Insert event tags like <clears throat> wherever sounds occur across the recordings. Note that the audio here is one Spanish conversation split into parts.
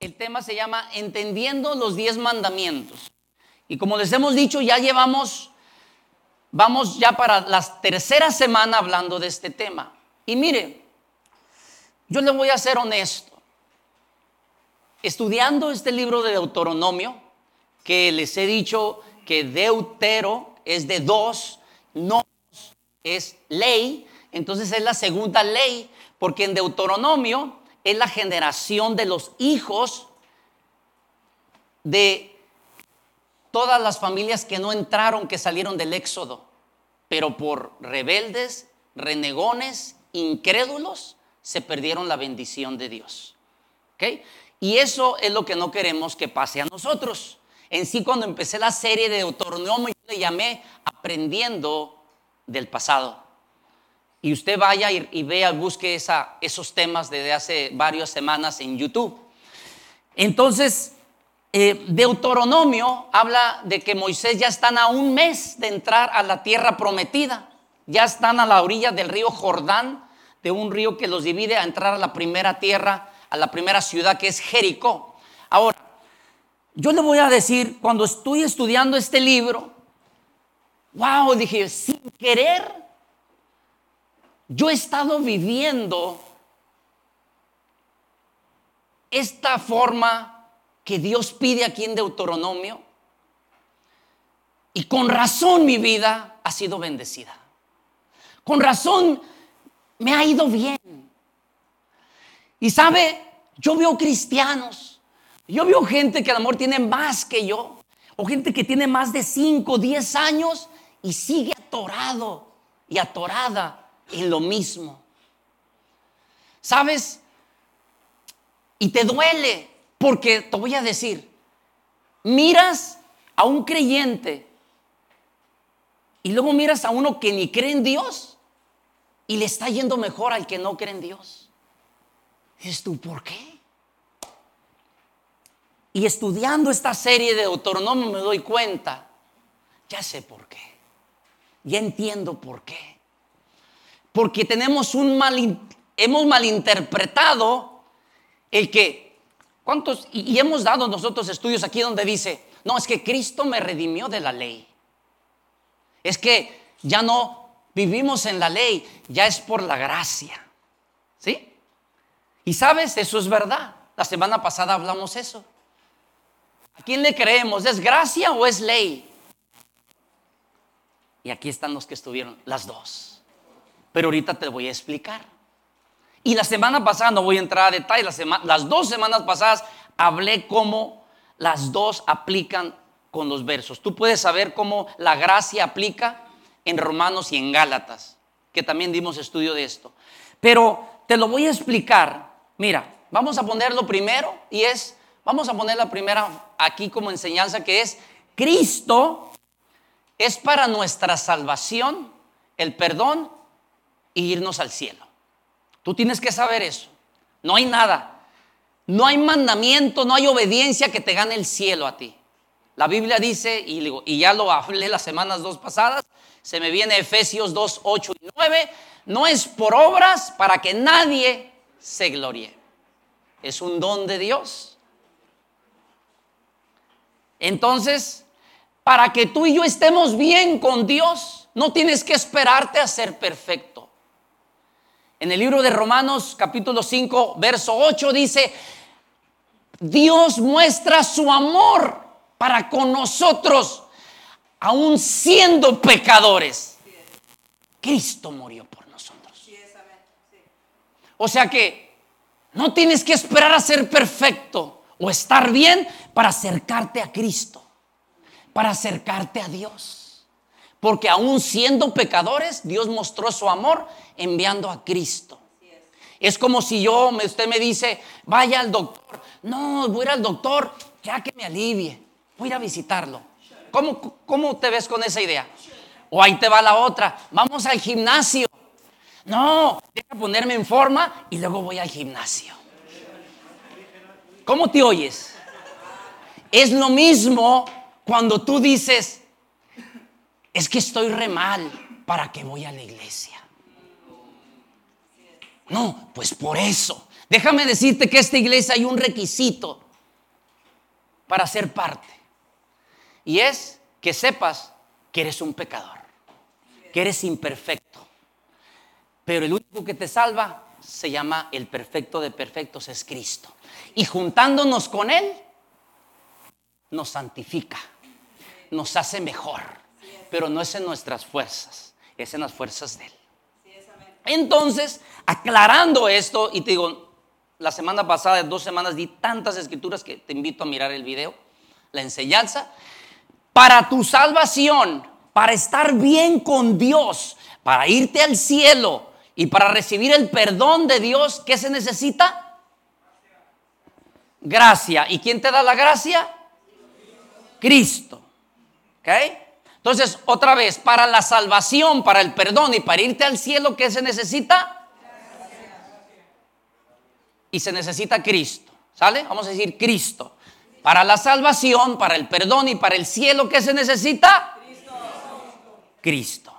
El tema se llama Entendiendo los diez mandamientos. Y como les hemos dicho, ya llevamos, vamos ya para la tercera semana hablando de este tema. Y mire, yo le voy a ser honesto. Estudiando este libro de Deuteronomio, que les he dicho que deutero es de dos, no es ley, entonces es la segunda ley, porque en Deuteronomio es la generación de los hijos de todas las familias que no entraron, que salieron del éxodo, pero por rebeldes, renegones, incrédulos, se perdieron la bendición de Dios. ¿Ok? Y eso es lo que no queremos que pase a nosotros. En sí, cuando empecé la serie de Deuteronomio, le llamé Aprendiendo del pasado. Y usted vaya y, vea, busque esos temas desde hace varias semanas en YouTube. Entonces, eh, Deuteronomio habla de que Moisés ya están a un mes de entrar a la tierra prometida. Ya están a la orilla del río Jordán, de un río que los divide a entrar a la primera tierra, a la primera ciudad que es Jericó. Ahora, yo le voy a decir, cuando estoy estudiando este libro, wow, dije, sin querer, yo he estado viviendo esta forma que Dios pide aquí en Deuteronomio. Y con razón mi vida ha sido bendecida. Con razón me ha ido bien. Y sabe, yo veo cristianos, yo veo gente que a lo mejor tiene más que yo, o gente que tiene más de 5, 10 años y sigue atorado y atorada en lo mismo. ¿Sabes? Y te duele porque te voy a decir, miras a un creyente y luego miras a uno que ni cree en Dios y le está yendo mejor al que no cree en Dios. Dices tú, ¿por qué? Y estudiando esta serie de Deuteronomio me doy cuenta, ya sé por qué, ya entiendo por qué porque tenemos un mal, hemos malinterpretado el que, ¿cuántos? Y, hemos dado nosotros estudios aquí donde dice, no, es que Cristo me redimió de la ley. Es que ya no vivimos en la ley, ya es por la gracia. ¿Sí? Y sabes, eso es verdad. La semana pasada hablamos eso. ¿A quién le creemos? ¿Es gracia o es ley? Y aquí están los que estuvieron, las dos pero ahorita te voy a explicar. Y la semana pasada, no voy a entrar a detalle, las, las dos semanas pasadas hablé cómo las dos aplican con los versos. Tú puedes saber cómo la gracia aplica en Romanos y en Gálatas, que también dimos estudio de esto. Pero te lo voy a explicar. Mira, vamos a ponerlo primero y es, vamos a poner la primera aquí como enseñanza que es, Cristo es para nuestra salvación el perdón irnos al cielo. Tú tienes que saber eso. No hay nada. No hay mandamiento, no hay obediencia que te gane el cielo a ti. La Biblia dice, y, y ya lo hablé las semanas dos pasadas, se me viene Efesios 2, 8 y 9, no es por obras para que nadie se glorie. Es un don de Dios. Entonces, para que tú y yo estemos bien con Dios, no tienes que esperarte a ser perfecto. En el libro de Romanos capítulo 5, verso 8 dice, Dios muestra su amor para con nosotros, aún siendo pecadores. Cristo murió por nosotros. O sea que no tienes que esperar a ser perfecto o estar bien para acercarte a Cristo, para acercarte a Dios. Porque aún siendo pecadores, Dios mostró su amor enviando a Cristo. Es como si yo, usted me dice, vaya al doctor. No, voy a ir al doctor ya que me alivie. Voy a ir a visitarlo. ¿Cómo, ¿Cómo te ves con esa idea? O ahí te va la otra. Vamos al gimnasio. No, deja ponerme en forma y luego voy al gimnasio. ¿Cómo te oyes? Es lo mismo cuando tú dices, es que estoy re mal, ¿para qué voy a la iglesia? No, pues por eso. Déjame decirte que esta iglesia hay un requisito para ser parte. Y es que sepas que eres un pecador, que eres imperfecto. Pero el único que te salva se llama el perfecto de perfectos, es Cristo. Y juntándonos con Él, nos santifica, nos hace mejor. Pero no es en nuestras fuerzas, es en las fuerzas de Él. Entonces, aclarando esto, y te digo, la semana pasada, dos semanas, di tantas escrituras que te invito a mirar el video, la enseñanza. Para tu salvación, para estar bien con Dios, para irte al cielo y para recibir el perdón de Dios, ¿qué se necesita? Gracia. ¿Y quién te da la gracia? Cristo. ¿Ok? Entonces, otra vez, para la salvación, para el perdón y para irte al cielo, ¿qué se necesita? Y se necesita Cristo. ¿Sale? Vamos a decir Cristo. Para la salvación, para el perdón y para el cielo, ¿qué se necesita? Cristo.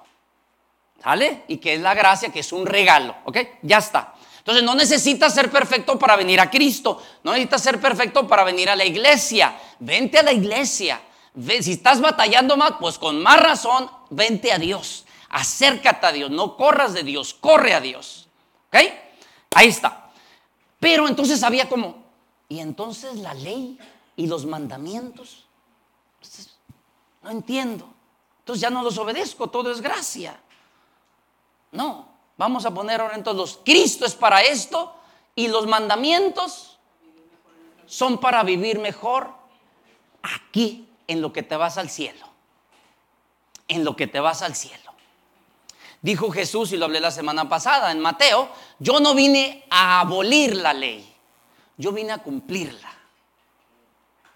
¿Sale? Y que es la gracia, que es un regalo. ¿Ok? Ya está. Entonces no necesitas ser perfecto para venir a Cristo. No necesitas ser perfecto para venir a la iglesia. Vente a la iglesia. Si estás batallando más, pues con más razón, vente a Dios. Acércate a Dios. No corras de Dios, corre a Dios. ¿Ok? Ahí está. Pero entonces había como, y entonces la ley y los mandamientos. no entiendo. Entonces ya no los obedezco, todo es gracia. No, vamos a poner ahora entonces Cristo es para esto y los mandamientos son para vivir mejor aquí en lo que te vas al cielo. En lo que te vas al cielo. Dijo Jesús, y lo hablé la semana pasada en Mateo, yo no vine a abolir la ley, yo vine a cumplirla.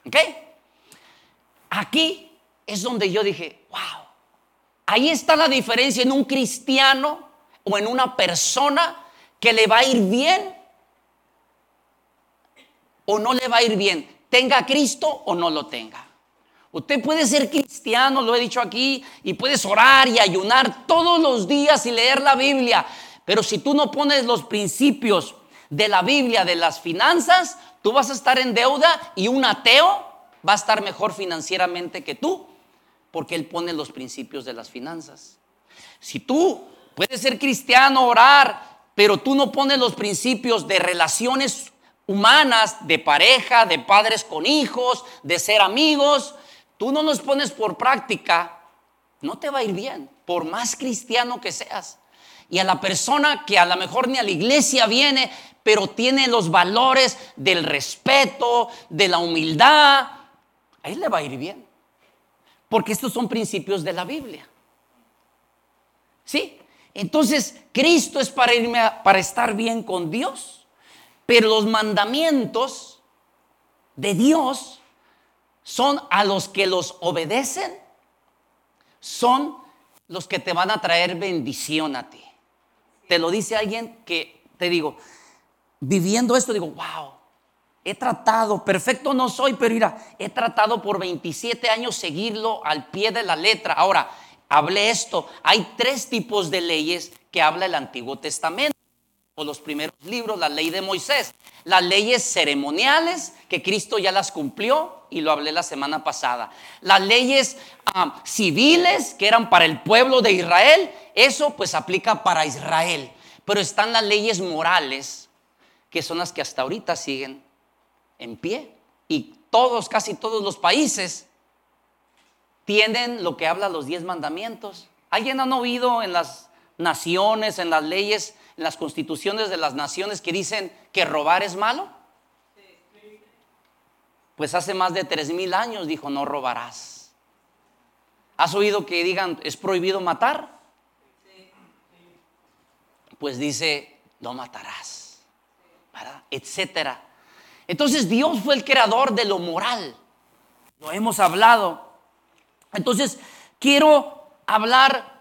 ¿Ok? Aquí es donde yo dije, wow, ahí está la diferencia en un cristiano o en una persona que le va a ir bien o no le va a ir bien, tenga a Cristo o no lo tenga. Usted puede ser cristiano, lo he dicho aquí, y puedes orar y ayunar todos los días y leer la Biblia, pero si tú no pones los principios de la Biblia, de las finanzas, tú vas a estar en deuda y un ateo va a estar mejor financieramente que tú, porque él pone los principios de las finanzas. Si tú puedes ser cristiano, orar, pero tú no pones los principios de relaciones humanas, de pareja, de padres con hijos, de ser amigos, tú no los pones por práctica, no te va a ir bien, por más cristiano que seas. Y a la persona que a lo mejor ni a la iglesia viene, pero tiene los valores del respeto, de la humildad, a él le va a ir bien. Porque estos son principios de la Biblia. ¿Sí? Entonces, Cristo es para irme para estar bien con Dios, pero los mandamientos de Dios son a los que los obedecen, son los que te van a traer bendición a ti. Te lo dice alguien que te digo, viviendo esto digo, wow, He tratado, perfecto no soy, pero mira, he tratado por 27 años seguirlo al pie de la letra. Ahora, hablé esto, hay tres tipos de leyes que habla el Antiguo Testamento, o los primeros libros, la ley de Moisés, las leyes ceremoniales, que Cristo ya las cumplió, y lo hablé la semana pasada, las leyes ah, civiles, que eran para el pueblo de Israel, eso pues aplica para Israel, pero están las leyes morales, que son las que hasta ahorita siguen en pie. Y todos, casi todos los países tienen lo que habla los diez mandamientos. ¿Alguien ha oído en las naciones, en las leyes, en las constituciones de las naciones que dicen que robar es malo? Pues hace más de tres mil años dijo no robarás. ¿Has oído que digan es prohibido matar? Pues dice no matarás, etcétera. Entonces Dios fue el creador de lo moral. Lo hemos hablado. Entonces quiero hablar,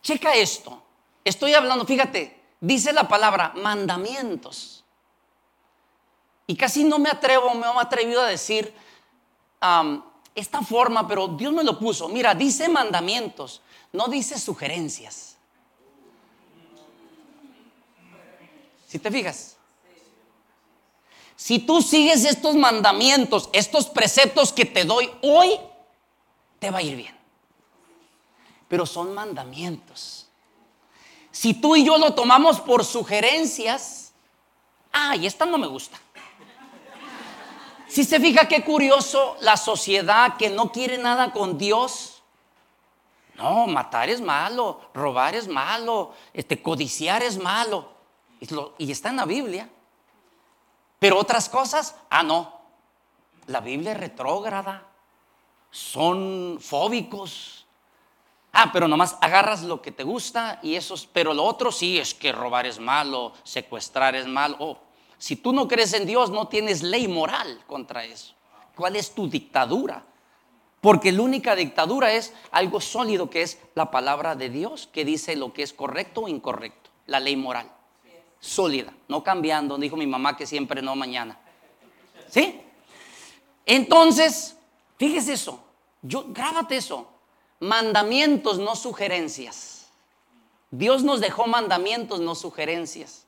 checa esto. Estoy hablando, fíjate, dice la palabra mandamientos. Y casi no me atrevo, me he atrevido a decir esta forma, pero Dios me lo puso. Mira, dice mandamientos, no dice sugerencias. Si te fijas, si tú sigues estos mandamientos, estos preceptos que te doy hoy, te va a ir bien. Pero son mandamientos. Si tú y yo lo tomamos por sugerencias, ay, esta no me gusta. Si se fija qué curioso la sociedad que no quiere nada con Dios. No, matar es malo, robar es malo, este, codiciar es malo. Y está en la Biblia. Pero otras cosas, ah, no. La Biblia es retrógrada. Son fóbicos. Ah, pero nomás agarras lo que te gusta y eso, pero lo otro sí es que robar es malo, secuestrar es malo. Oh, si tú no crees en Dios, no tienes ley moral contra eso. ¿Cuál es tu dictadura? Porque la única dictadura es algo sólido que es la palabra de Dios que dice lo que es correcto o incorrecto, la ley moral sólida, no cambiando, dijo mi mamá que siempre no mañana. ¿Sí? Entonces, fíjese eso, yo grábate eso, mandamientos no sugerencias. Dios nos dejó mandamientos no sugerencias.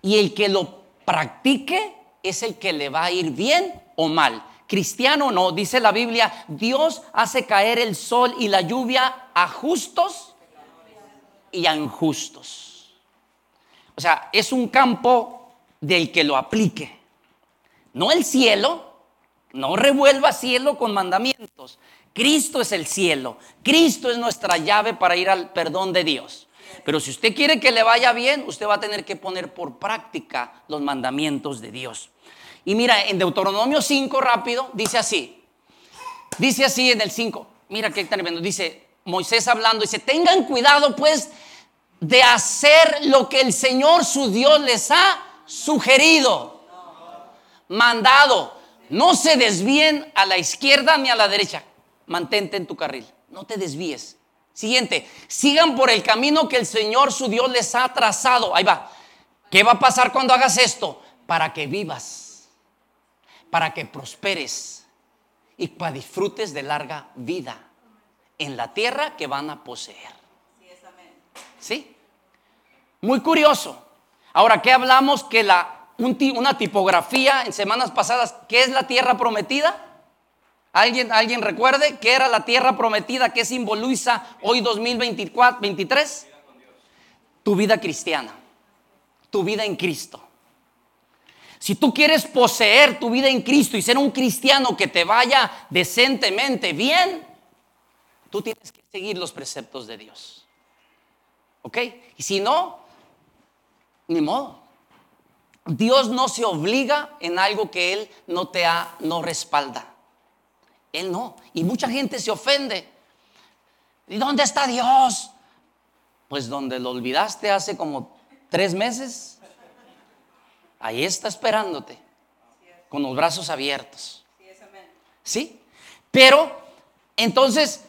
Y el que lo practique es el que le va a ir bien o mal. Cristiano no, dice la Biblia, Dios hace caer el sol y la lluvia a justos y a injustos. O sea, es un campo del que lo aplique. No el cielo, no revuelva cielo con mandamientos. Cristo es el cielo. Cristo es nuestra llave para ir al perdón de Dios. Pero si usted quiere que le vaya bien, usted va a tener que poner por práctica los mandamientos de Dios. Y mira, en Deuteronomio 5 rápido, dice así. Dice así en el 5. Mira qué tremendo. Dice Moisés hablando, dice, tengan cuidado pues de hacer lo que el Señor su Dios les ha sugerido, mandado. No se desvíen a la izquierda ni a la derecha. Mantente en tu carril, no te desvíes. Siguiente, sigan por el camino que el Señor su Dios les ha trazado. Ahí va. ¿Qué va a pasar cuando hagas esto? Para que vivas, para que prosperes y para disfrutes de larga vida en la tierra que van a poseer. ¿Sí? Muy curioso. Ahora, ¿qué hablamos? Que la, una tipografía en semanas pasadas, ¿qué es la tierra prometida? ¿Alguien, ¿Alguien recuerde qué era la tierra prometida? ¿Qué simboliza hoy 2024, 23? Tu vida cristiana, tu vida en Cristo. Si tú quieres poseer tu vida en Cristo y ser un cristiano que te vaya decentemente bien, tú tienes que seguir los preceptos de Dios. ¿Ok? Y si no, ni modo. Dios no se obliga en algo que Él no te ha, no respalda. Él no. Y mucha gente se ofende. ¿Y dónde está Dios? Pues donde lo olvidaste hace como tres meses. Ahí está esperándote. Con los brazos abiertos. ¿Sí? Pero, entonces,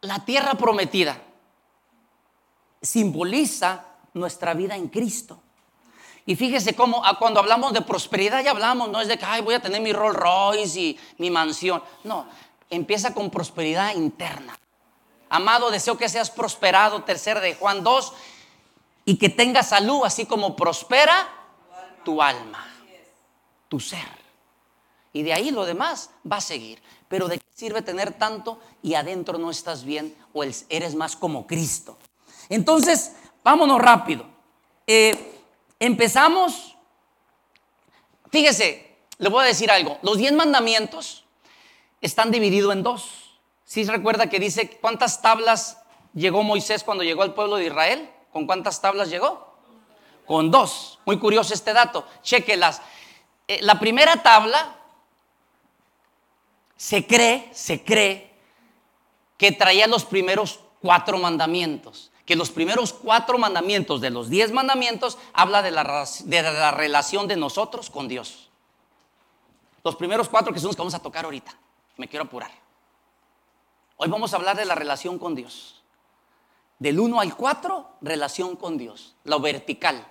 la tierra prometida simboliza nuestra vida en Cristo. Y fíjese cómo ah, cuando hablamos de prosperidad ya hablamos, no es de que Ay, voy a tener mi Rolls Royce y mi mansión. No, empieza con prosperidad interna. Amado, deseo que seas prosperado, tercero de Juan 2, y que tengas salud, así como prospera tu alma, tu ser. Y de ahí lo demás va a seguir. Pero ¿de qué sirve tener tanto y adentro no estás bien o eres más como Cristo? Entonces, vámonos rápido. Eh, empezamos, fíjese, le voy a decir algo, los diez mandamientos están divididos en dos. ¿Sí recuerda que dice cuántas tablas llegó Moisés cuando llegó al pueblo de Israel? ¿Con cuántas tablas llegó? Con dos. Muy curioso este dato. Chequelas. Eh, la primera tabla se cree, se cree que traía los primeros cuatro mandamientos que los primeros cuatro mandamientos de los diez mandamientos habla de la, de la relación de nosotros con Dios. Los primeros cuatro que son los que vamos a tocar ahorita. Me quiero apurar. Hoy vamos a hablar de la relación con Dios. Del 1 al 4, relación con Dios, lo vertical.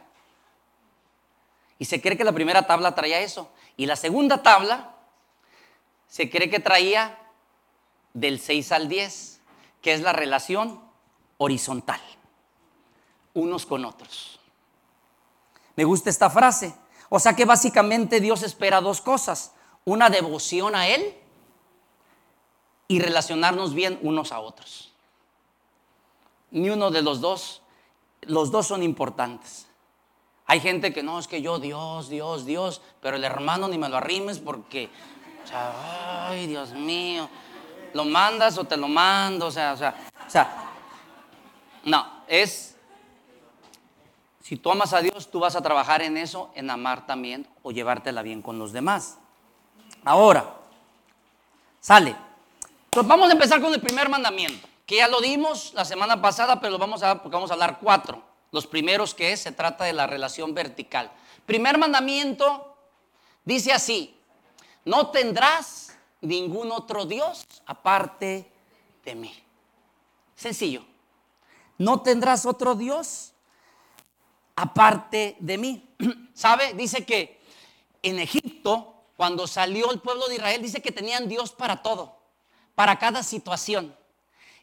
Y se cree que la primera tabla traía eso. Y la segunda tabla se cree que traía del 6 al 10, que es la relación horizontal, unos con otros. Me gusta esta frase. O sea que básicamente Dios espera dos cosas, una devoción a Él y relacionarnos bien unos a otros. Ni uno de los dos, los dos son importantes. Hay gente que no, es que yo Dios, Dios, Dios, pero el hermano ni me lo arrimes porque, o sea, ay, Dios mío, lo mandas o te lo mando, o sea, o sea, o sea, no, es, si tú amas a Dios, tú vas a trabajar en eso, en amar también o llevártela bien con los demás. Ahora, sale. Pues vamos a empezar con el primer mandamiento, que ya lo dimos la semana pasada, pero lo vamos a porque vamos a hablar cuatro. Los primeros que es, se trata de la relación vertical. Primer mandamiento dice así, no tendrás ningún otro Dios aparte de mí. Sencillo, no tendrás otro Dios aparte de mí. <clears throat> ¿Sabe? Dice que en Egipto, cuando salió el pueblo de Israel, dice que tenían Dios para todo, para cada situación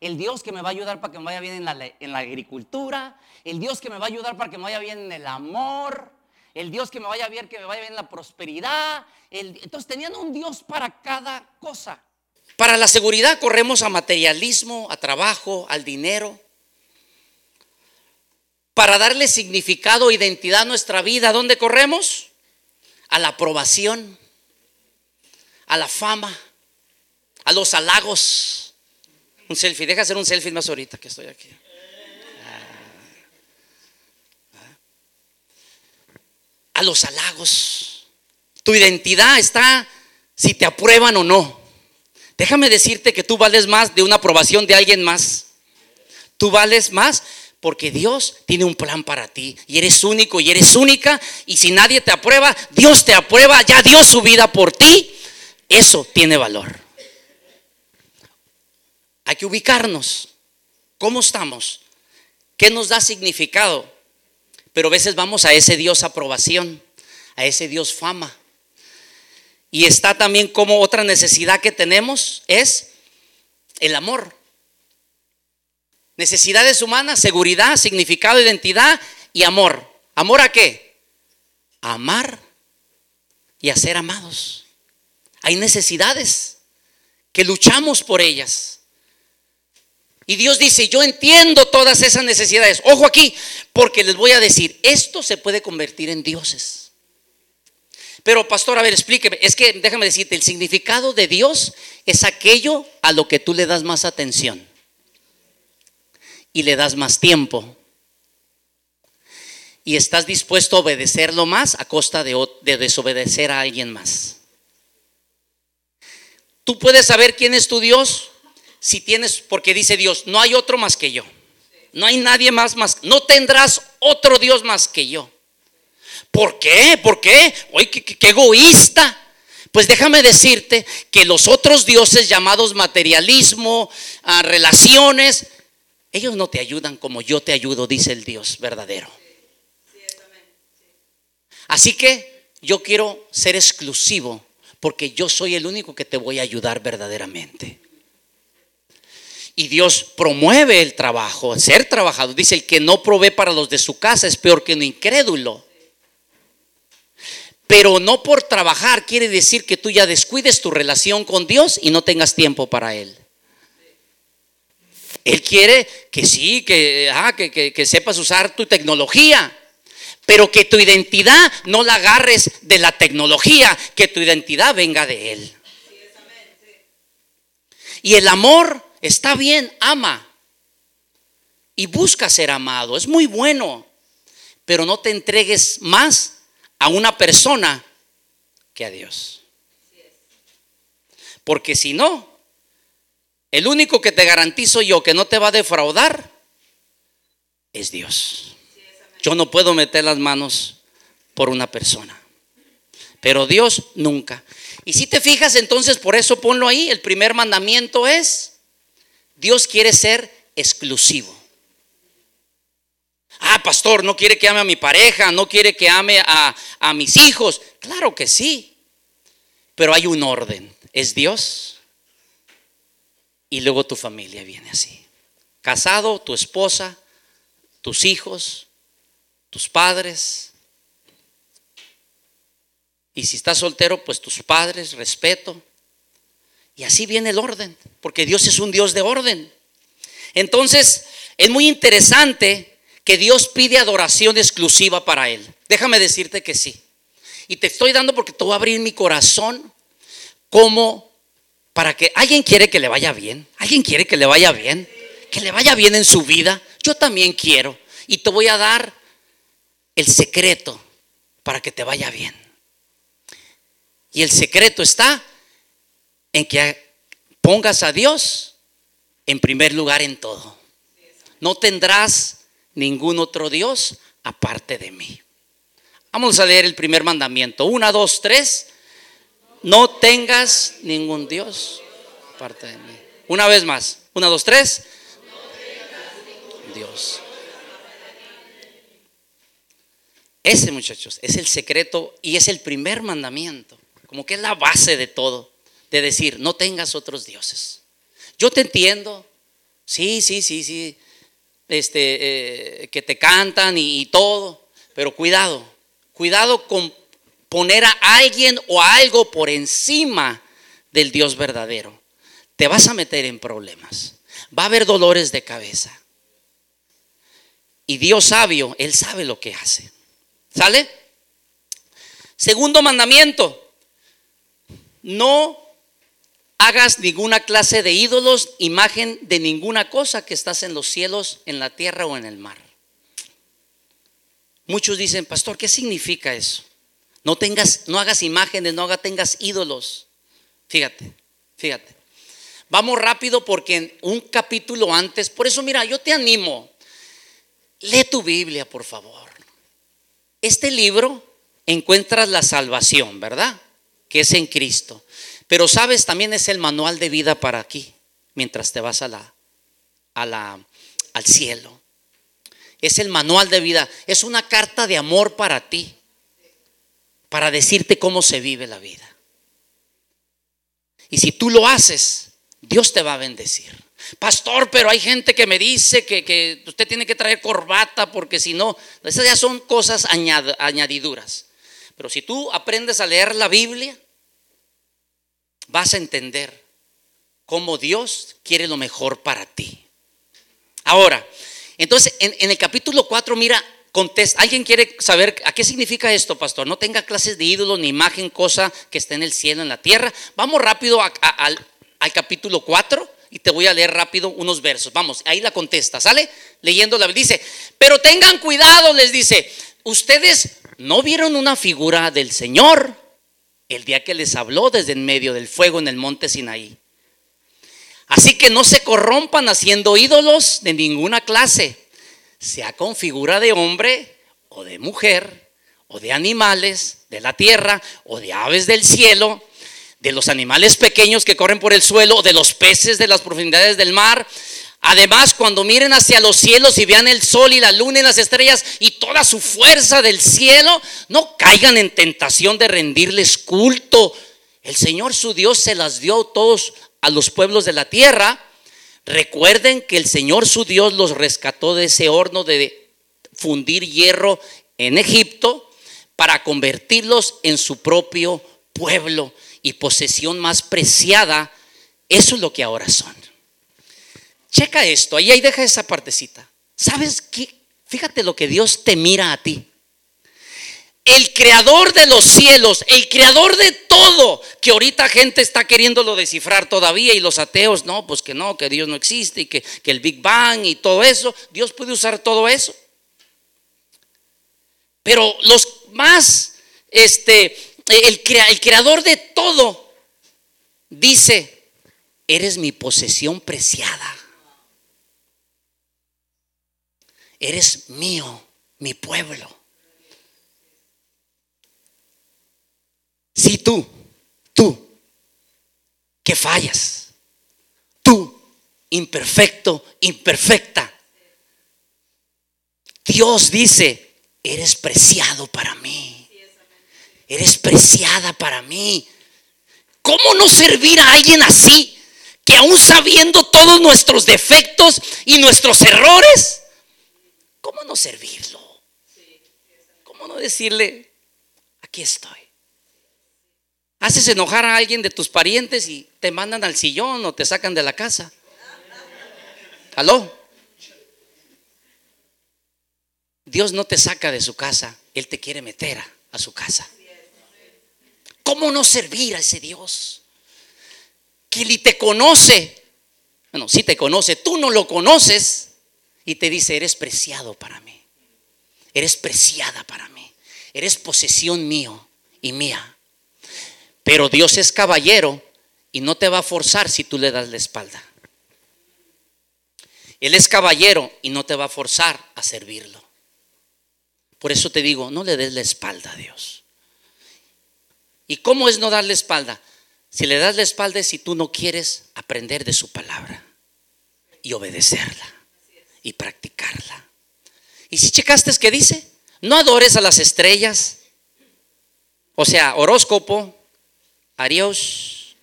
el Dios que me va a ayudar para que me vaya bien en la, agricultura, el Dios que me va a ayudar para que me vaya bien en el amor, el Dios que me vaya bien, que me vaya bien en la prosperidad. entonces tenían un Dios para cada cosa. Para la seguridad corremos a materialismo, a trabajo, al dinero. Para darle significado, identidad a nuestra vida, ¿a dónde corremos? A la aprobación, a la fama, a los halagos. Un selfie, deja hacer un selfie más ahorita que estoy aquí. A los halagos. Tu identidad está si te aprueban o no. Déjame decirte que tú vales más de una aprobación de alguien más. Tú vales más porque Dios tiene un plan para ti y eres único y eres única y si nadie te aprueba, Dios te aprueba, ya dio su vida por ti. Eso tiene valor. Hay que ubicarnos. ¿Cómo estamos? ¿Qué nos da significado? Pero a veces vamos a ese Dios aprobación, a ese Dios fama. Y está también como otra necesidad que tenemos es el amor. Necesidades humanas, seguridad, significado, identidad y amor. ¿Amor a qué? amar y a ser amados. Hay necesidades que luchamos por ellas. Y Dios dice, yo entiendo todas esas necesidades. Ojo aquí, porque les voy a decir, esto se puede convertir en dioses. Pero pastor, a ver, explíqueme. Es que déjame decirte, el significado de Dios es aquello a lo que tú le das más atención. Y le das más tiempo. Y estás dispuesto a obedecerlo más a costa de, de desobedecer a alguien más. Tú puedes saber quién es tu Dios si tienes, porque dice Dios, no hay otro más que yo. No hay nadie más más. No tendrás otro Dios más que yo. ¿Por qué? ¿Por qué? Oye, qué, egoísta. Pues déjame decirte que los otros dioses llamados materialismo, ah, relaciones, ellos no te ayudan como yo te ayudo, dice el Dios verdadero. Así que yo quiero ser exclusivo porque yo soy el único que te voy a ayudar verdaderamente. Y Dios promueve el trabajo, ser trabajador. Dice, el que no provee para los de su casa es peor que un incrédulo. Pero no por trabajar quiere decir que tú ya descuides tu relación con Dios y no tengas tiempo para Él. Él quiere que sí, que, ah, que, que sepas usar tu tecnología, pero que tu identidad no la agarres de la tecnología, que tu identidad venga de Él. Y el amor Está bien, ama. Y busca ser amado. Es muy bueno. Pero no te entregues más a una persona que a Dios. Porque si no, el único que te garantizo yo que no te va a defraudar es Dios. Yo no puedo meter las manos por una persona. Pero Dios nunca. Y si te fijas, entonces por eso ponlo ahí. El primer mandamiento es Dios quiere ser exclusivo. Ah, pastor, no quiere que ame a mi pareja, no quiere que ame a, a mis hijos. Claro que sí, pero hay un orden. Es Dios y luego tu familia viene así. Casado, tu esposa, tus hijos, tus padres. Y si estás soltero, pues tus padres, respeto. Y así viene el orden, porque Dios es un Dios de orden. Entonces, es muy interesante que Dios pide adoración exclusiva para Él. Déjame decirte que sí. Y te estoy dando porque te voy a abrir mi corazón como para que alguien quiere que le vaya bien. Alguien quiere que le vaya bien. Que le vaya bien en su vida. Yo también quiero. Y te voy a dar el secreto para que te vaya bien. Y el secreto está en que pongas a Dios en primer lugar en todo. No tendrás ningún otro Dios aparte de mí. Vamos a leer el primer mandamiento. Una, dos, tres. No tengas ningún Dios aparte de mí. Una vez más. Una, dos, tres. Dios. Ese, muchachos, es el secreto y es el primer mandamiento. Como que es la base de todo. De decir, no tengas otros dioses. Yo te entiendo. Sí, sí, sí, sí. Este, eh, que te cantan y, y todo. Pero cuidado. Cuidado con poner a alguien o a algo por encima del Dios verdadero. Te vas a meter en problemas. Va a haber dolores de cabeza. Y Dios sabio, Él sabe lo que hace. ¿Sale? Segundo mandamiento, no hagas ninguna clase de ídolos, imagen de ninguna cosa que estás en los cielos, en la tierra o en el mar. Muchos dicen, pastor, ¿qué significa eso? No tengas, no hagas imágenes, no tengas ídolos. Fíjate, fíjate. Vamos rápido porque en un capítulo antes, por eso mira, yo te animo, lee tu Biblia, por favor. Este libro encuentras la salvación, ¿verdad? Que es en Cristo. Pero sabes, también es el manual de vida para aquí, mientras te vas a la, a la, al cielo. Es el manual de vida, es una carta de amor para ti, para decirte cómo se vive la vida. Y si tú lo haces, Dios te va a bendecir. Pastor, pero hay gente que me dice que, usted tiene que traer corbata porque si no, esas ya son cosas añadiduras. Pero si tú aprendes a leer la Biblia, vas a entender cómo Dios quiere lo mejor para ti. Ahora, entonces en, el capítulo 4, mira, contesta, ¿alguien quiere saber a qué significa esto, pastor? No tenga clases de ídolos ni imagen, cosa que esté en el cielo, en la tierra. Vamos rápido al, al capítulo 4 y te voy a leer rápido unos versos. Vamos, ahí la contesta, ¿sale? Leyendo la dice, pero tengan cuidado, les dice, ustedes no vieron una figura del Señor el día que les habló desde en medio del fuego en el monte Sinaí. Así que no se corrompan haciendo ídolos de ninguna clase, sea con figura de hombre o de mujer o de animales de la tierra o de aves del cielo de los animales pequeños que corren por el suelo, de los peces de las profundidades del mar. Además, cuando miren hacia los cielos y vean el sol y la luna y las estrellas y toda su fuerza del cielo, no caigan en tentación de rendirles culto. El Señor su Dios se las dio todos a los pueblos de la tierra. Recuerden que el Señor su Dios los rescató de ese horno de fundir hierro en Egipto para convertirlos en su propio pueblo y posesión más preciada, eso es lo que ahora son. Checa esto, ahí, ahí deja esa partecita. ¿Sabes qué? Fíjate lo que Dios te mira a ti. El creador de los cielos, el creador de todo, que ahorita gente está queriéndolo descifrar todavía y los ateos, no, pues que no, que Dios no existe y que, el Big Bang y todo eso, Dios puede usar todo eso. Pero los más, este, el, creador de todo dice, eres mi posesión preciada. Eres mío, mi pueblo. Si tú, tú, que fallas, tú, imperfecto, imperfecta, Dios dice, eres preciado para mí eres preciada para mí. ¿Cómo no servir a alguien así? que aún sabiendo todos nuestros defectos y nuestros errores, ¿cómo no servirlo? ¿Cómo no decirle, aquí estoy? Haces enojar a alguien de tus parientes y te mandan al sillón o te sacan de la casa. ¿Aló? Dios no te saca de su casa, Él te quiere meter a, su casa. ¿Cómo no servir a ese Dios? Que ni te conoce. Bueno, si te conoce, tú no lo conoces y te dice, eres preciado para mí. Eres preciada para mí. Eres posesión mío y mía. Pero Dios es caballero y no te va a forzar si tú le das la espalda. Él es caballero y no te va a forzar a servirlo. Por eso te digo, no le des la espalda a Dios. ¿Y cómo es no darle espalda? Si le das la espalda es si tú no quieres aprender de su palabra y obedecerla y practicarla. ¿Y si checaste que dice? No adores a las estrellas. O sea, horóscopo, Adiós.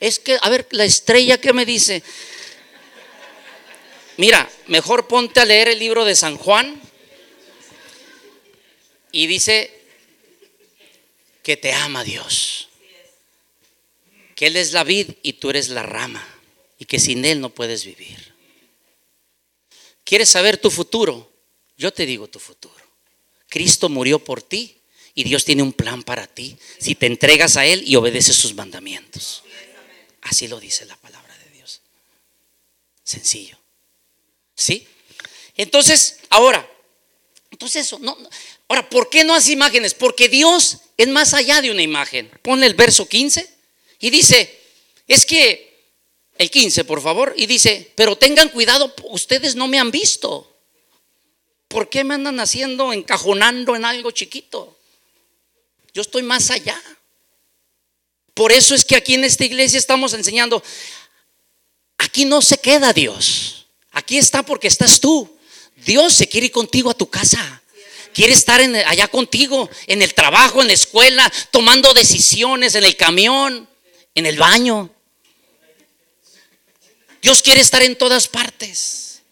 Es que, a ver, la estrella que me dice, mira, mejor ponte a leer el libro de San Juan y dice que te ama Dios, que Él es la vid y tú eres la rama y que sin Él no puedes vivir. ¿Quieres saber tu futuro? Yo te digo tu futuro. Cristo murió por ti y Dios tiene un plan para ti si te entregas a Él y obedeces sus mandamientos. Así lo dice la palabra de Dios. Sencillo. ¿Sí? Entonces, ahora, entonces eso, no, ahora, ¿por qué no hace imágenes? Porque Dios es más allá de una imagen. Ponle el verso 15 y dice, es que, el 15 por favor, y dice, pero tengan cuidado, ustedes no me han visto. ¿Por qué me andan haciendo, encajonando en algo chiquito? Yo estoy más allá. Por eso es que aquí en esta iglesia estamos enseñando, aquí no se queda Dios, aquí está porque estás tú. Dios se quiere ir contigo a tu casa. Quiere estar allá contigo, en el trabajo, en la escuela, tomando decisiones, en el camión, en el baño. Dios quiere estar en todas partes.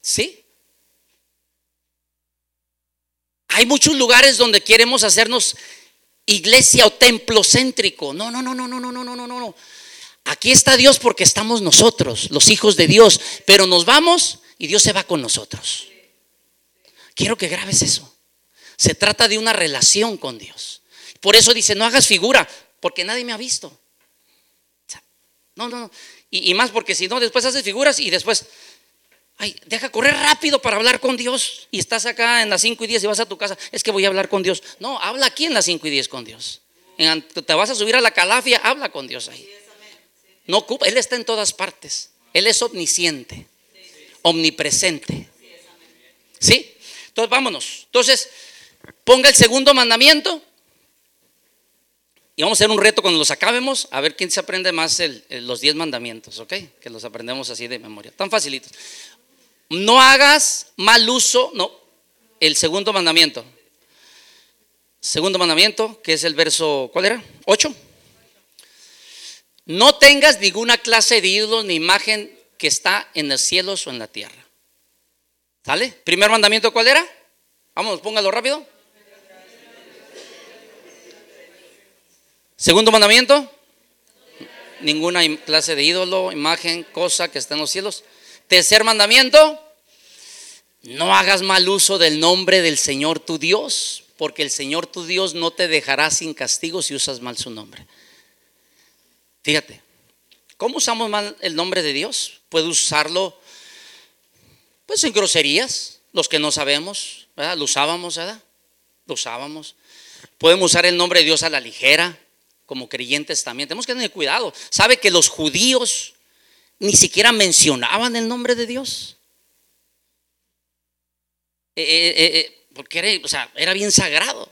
¿Sí? Hay muchos lugares donde queremos hacernos iglesia o templo céntrico. No, no, no, no, no, no, no, no, no, no. Aquí está Dios porque estamos nosotros, los hijos de Dios, pero nos vamos y Dios se va con nosotros. Quiero que grabes eso. Se trata de una relación con Dios. Por eso dice, no hagas figura, porque nadie me ha visto. No, no, no. Y, y más porque si no, después haces figuras y después, Ay, deja correr rápido para hablar con Dios. Y estás acá en las 5 y 10 y vas a tu casa. Es que voy a hablar con Dios. No, habla aquí en las 5 y 10 con Dios. te vas a subir a la calafia, habla con Dios ahí. No ocupa, Él está en todas partes. Él es omnisciente, omnipresente. ¿Sí? Entonces vámonos. Entonces, ponga el segundo mandamiento. Y vamos a hacer un reto cuando los acabemos, a ver quién se aprende más los 10 mandamientos, ¿ok? Que los aprendemos así de memoria. Tan facilitos. No hagas mal uso, no, el segundo mandamiento. Segundo mandamiento, que es el verso, ¿cuál era? Ocho. No tengas ninguna clase de ídolo ni imagen que está en los cielos o en la tierra. ¿Sale? Primer mandamiento, ¿cuál era? Vamos, póngalo rápido. Segundo mandamiento, ninguna clase de ídolo, imagen, cosa que está en los cielos. Tercer mandamiento, no hagas mal uso del nombre del Señor tu Dios, porque el Señor tu Dios no te dejará sin castigo si usas mal su nombre. Fíjate, ¿cómo usamos mal el nombre de Dios? Puede usarlo pues en groserías, los que no sabemos, ¿verdad? Lo usábamos, ¿verdad? Lo usábamos. Podemos usar el nombre de Dios a la ligera, como creyentes también. Tenemos que tener cuidado. ¿Sabe que los judíos ni siquiera mencionaban el nombre de Dios. Eh, eh, eh, porque era, bien sagrado.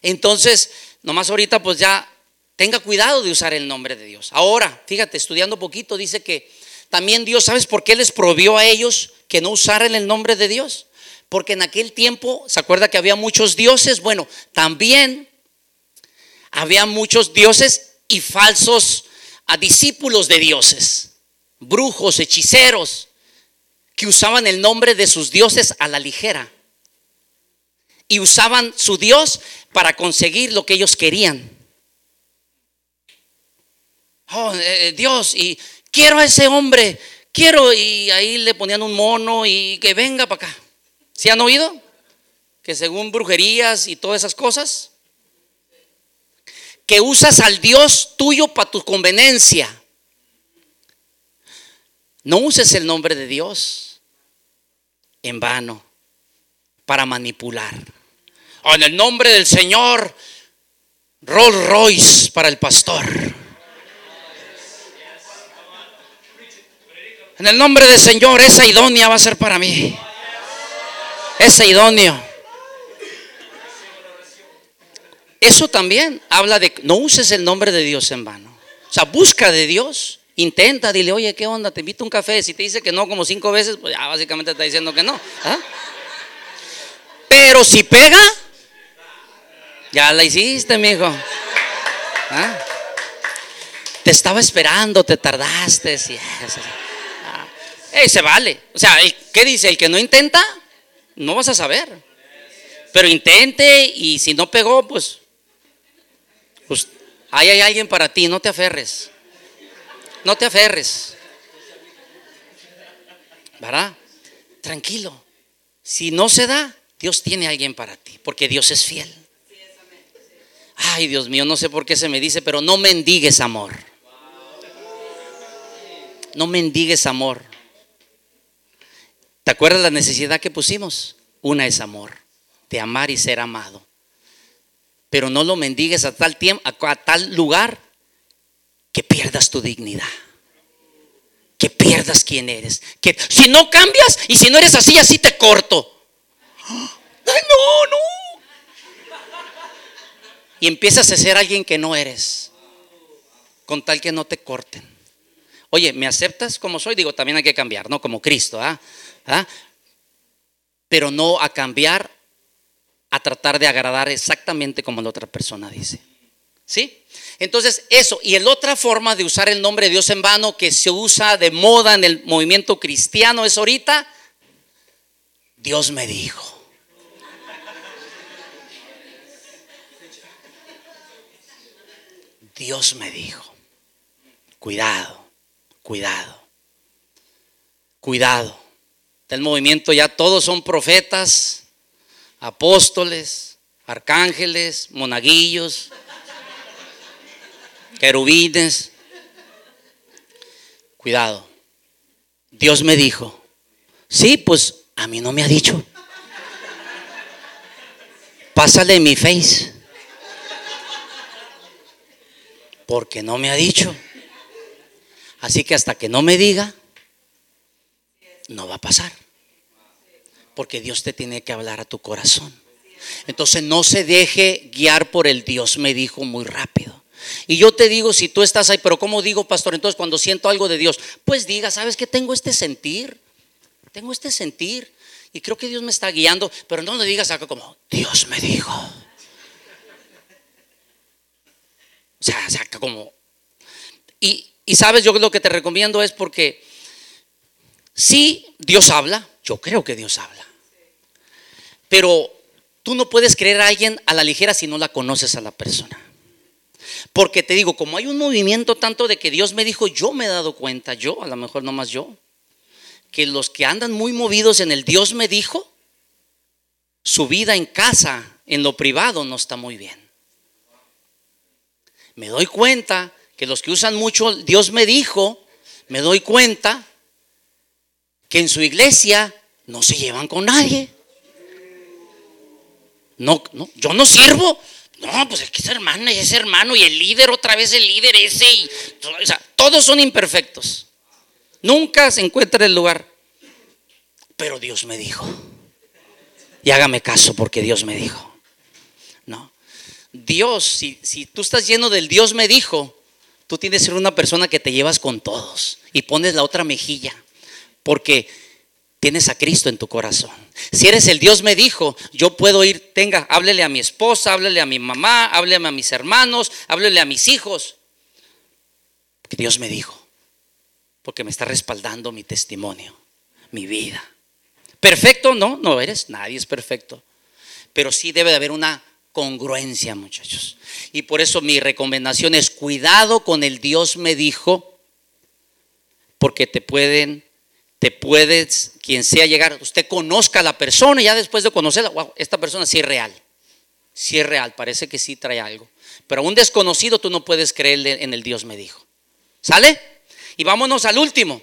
Entonces, nomás ahorita pues ya tenga cuidado de usar el nombre de Dios. Ahora, fíjate, estudiando poquito, dice que también Dios, ¿sabes por qué les prohibió a ellos que no usaran el nombre de Dios? Porque en aquel tiempo, ¿se acuerda que había muchos dioses? Bueno, también había muchos dioses y falsos a discípulos de dioses, brujos, hechiceros, que usaban el nombre de sus dioses a la ligera. Y usaban su Dios para conseguir lo que ellos querían. Oh, eh, eh, Dios, y quiero a ese hombre, quiero, y ahí le ponían un mono y que venga para acá. ¿Sí han oído? Que según brujerías y todas esas cosas, que usas al Dios tuyo para tu conveniencia. No uses el nombre de Dios en vano para manipular. en el nombre del Señor, Rolls Royce para el pastor. En el nombre del Señor, esa idónea va a ser para mí. Ese idóneo. Eso también habla de no uses el nombre de Dios en vano. O sea, busca de Dios, intenta, dile, oye, ¿qué onda? Te invito un café. Si te dice que no como cinco veces, pues ya básicamente está diciendo que no. ¿ah? Pero si pega, ya la hiciste, mi hijo. ¿Ah? Te estaba esperando, te tardaste. Sí, ah. se vale. O sea, ¿qué dice? El que no intenta, no vas a saber. Pero intente y si no pegó, pues pues ahí hay alguien para ti, no te aferres. No te aferres. ¿Verdad? Tranquilo. Si no se da, Dios tiene alguien para ti, porque Dios es fiel. Ay, Dios mío, no sé por qué se me dice, pero no mendigues amor. No mendigues amor. ¿Te acuerdas la necesidad que pusimos? Una es amor, de amar y ser amado pero no lo mendigues a tal tiempo, a, tal lugar que pierdas tu dignidad. Que pierdas quién eres. Que si no cambias y si no eres así, así te corto. Ay, no, no. Y empiezas a ser alguien que no eres. Con tal que no te corten. Oye, ¿me aceptas como soy? Digo, también hay que cambiar, ¿no? Como Cristo, ¿ah? ¿ah? Pero no a cambiar a tratar de agradar exactamente como la otra persona dice. ¿Sí? Entonces, eso. Y la otra forma de usar el nombre de Dios en vano que se usa de moda en el movimiento cristiano es ahorita, Dios me dijo. Dios me dijo. Cuidado, cuidado, cuidado. Del movimiento ya todos son profetas apóstoles, arcángeles, monaguillos, querubines. Cuidado. Dios me dijo, sí, pues a mí no me ha dicho. Pásale mi face. Porque no me ha dicho. Así que hasta que no me diga, no va a pasar. Porque Dios te tiene que hablar a tu corazón. Entonces no se deje guiar por el Dios me dijo muy rápido. Y yo te digo, si tú estás ahí, pero ¿cómo digo, pastor? Entonces cuando siento algo de Dios, pues diga, ¿sabes que tengo este sentir? Tengo este sentir. Y creo que Dios me está guiando, pero no le digas algo como, Dios me dijo. O sea, o como... Y, y sabes, yo lo que te recomiendo es porque si Dios habla, yo creo que Dios habla. Pero tú no puedes creer a alguien a la ligera si no la conoces a la persona. Porque te digo, como hay un movimiento tanto de que Dios me dijo, yo me he dado cuenta, yo, a lo mejor no más yo, que los que andan muy movidos en el Dios me dijo, su vida en casa, en lo privado, no está muy bien. Me doy cuenta que los que usan mucho Dios me dijo, me doy cuenta que en su iglesia no se llevan con nadie. No, no, yo no sirvo. No, pues es que es hermana y es hermano y el líder otra vez el líder ese y o sea, todos son imperfectos. Nunca se encuentra el lugar. Pero Dios me dijo. Y hágame caso porque Dios me dijo. No. Dios, si, si tú estás lleno del Dios me dijo, tú tienes que ser una persona que te llevas con todos y pones la otra mejilla. Porque tienes a Cristo en tu corazón. Si eres el Dios me dijo, yo puedo ir, tenga, háblele a mi esposa, háblele a mi mamá, háblele a mis hermanos, háblele a mis hijos. Que Dios me dijo, porque me está respaldando mi testimonio, mi vida. Perfecto, no, no eres, nadie es perfecto. Pero sí debe de haber una congruencia, muchachos. Y por eso mi recomendación es cuidado con el Dios me dijo, porque te pueden te puedes, quien sea llegar, usted conozca a la persona y ya después de conocerla, wow, esta persona sí es real, sí es real, parece que sí trae algo. Pero a un desconocido tú no puedes creerle en el Dios me dijo. ¿Sale? Y vámonos al último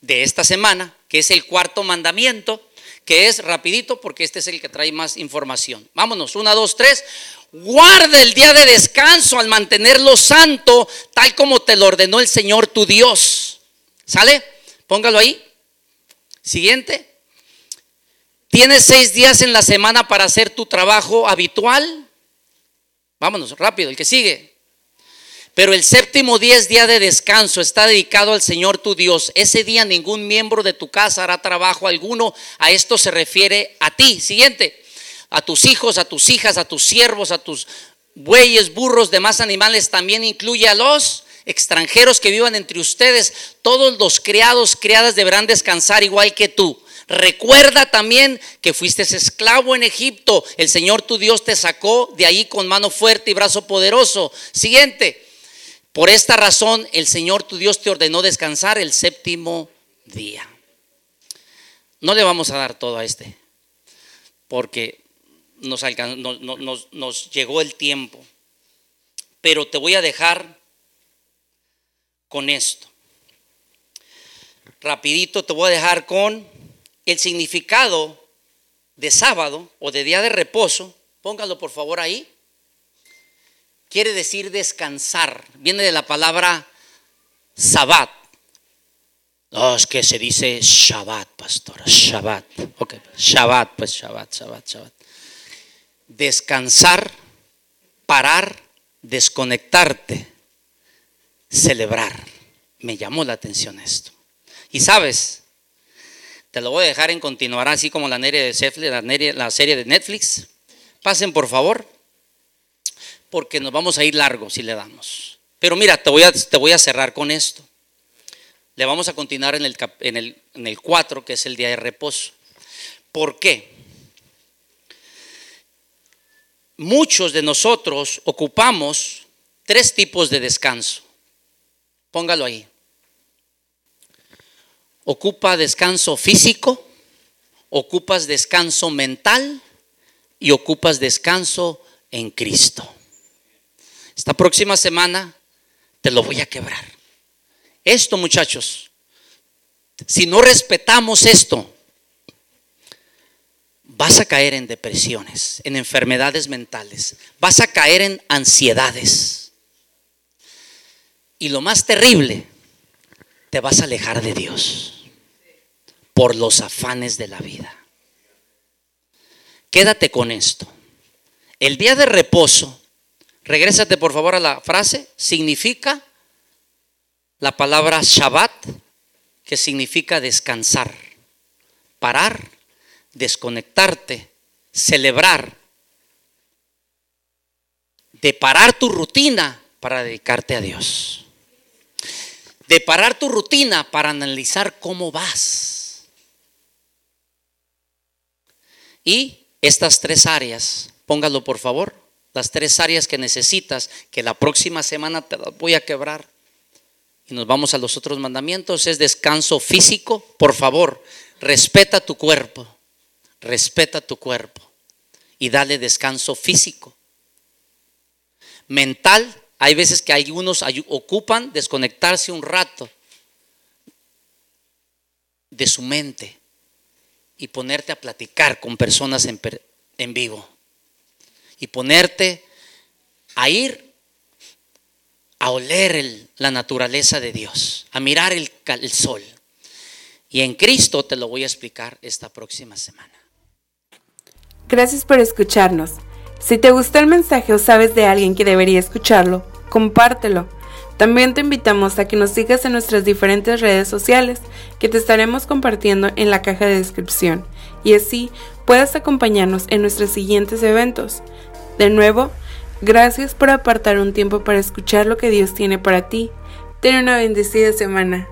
de esta semana, que es el cuarto mandamiento, que es rapidito porque este es el que trae más información. Vámonos, una, dos, tres. Guarda el día de descanso al mantenerlo santo, tal como te lo ordenó el Señor tu Dios. ¿Sale? Póngalo ahí. Siguiente. ¿Tienes seis días en la semana para hacer tu trabajo habitual? Vámonos, rápido, el que sigue. Pero el séptimo día es día de descanso, está dedicado al Señor tu Dios. Ese día ningún miembro de tu casa hará trabajo alguno. A esto se refiere a ti. Siguiente. A tus hijos, a tus hijas, a tus siervos, a tus bueyes, burros, demás animales. También incluye a los extranjeros que vivan entre ustedes, todos los criados, criadas deberán descansar igual que tú. Recuerda también que fuiste esclavo en Egipto. El Señor tu Dios te sacó de ahí con mano fuerte y brazo poderoso. Siguiente. Por esta razón el Señor tu Dios te ordenó descansar el séptimo día. No le vamos a dar todo a este, porque nos, nos, nos llegó el tiempo. Pero te voy a dejar con esto. Rapidito te voy a dejar con el significado de sábado o de día de reposo. Póngalo por favor ahí. Quiere decir descansar. Viene de la palabra sabbat. No, es que se dice Shabbat, pastor. Shabbat. Ok, Shabbat, pues Shabbat, Shabbat, Shabbat. Descansar, parar, desconectarte celebrar. Me llamó la atención esto. Y sabes, te lo voy a dejar en continuar así como la serie de Netflix. Pasen por favor, porque nos vamos a ir largo si le damos. Pero mira, te voy a, cerrar con esto. Le vamos a continuar en el, en, en el 4, que es el día de reposo. ¿Por qué? Muchos de nosotros ocupamos tres tipos de descanso. Póngalo ahí. Ocupa descanso físico, ocupas descanso mental y ocupas descanso en Cristo. Esta próxima semana te lo voy a quebrar. Esto, muchachos, si no respetamos esto, vas a caer en depresiones, en enfermedades mentales, vas a caer en ansiedades y lo más terrible, te vas a alejar de Dios por los afanes de la vida. Quédate con esto. El día de reposo, regrésate por favor a la frase, significa la palabra Shabbat, que significa descansar, parar, desconectarte, celebrar, de parar tu rutina para dedicarte a Dios de parar tu rutina para analizar cómo vas. Y estas tres áreas, póngalo por favor, las tres áreas que necesitas, que la próxima semana te las voy a quebrar. Y nos vamos a los otros mandamientos, es descanso físico, por favor, respeta tu cuerpo, respeta tu cuerpo y dale descanso físico. Mental, hay veces que algunos ocupan desconectarse un rato de su mente y ponerte a platicar con personas en, vivo. Y ponerte a ir a oler la naturaleza de Dios, a mirar el, el sol. Y en Cristo te lo voy a explicar esta próxima semana. Gracias por escucharnos. Si te gustó el mensaje o sabes de alguien que debería escucharlo, compártelo. También te invitamos a que nos sigas en nuestras diferentes redes sociales que te estaremos compartiendo en la caja de descripción y así puedas acompañarnos en nuestros siguientes eventos. De nuevo, gracias por apartar un tiempo para escuchar lo que Dios tiene para ti. Ten una bendecida semana.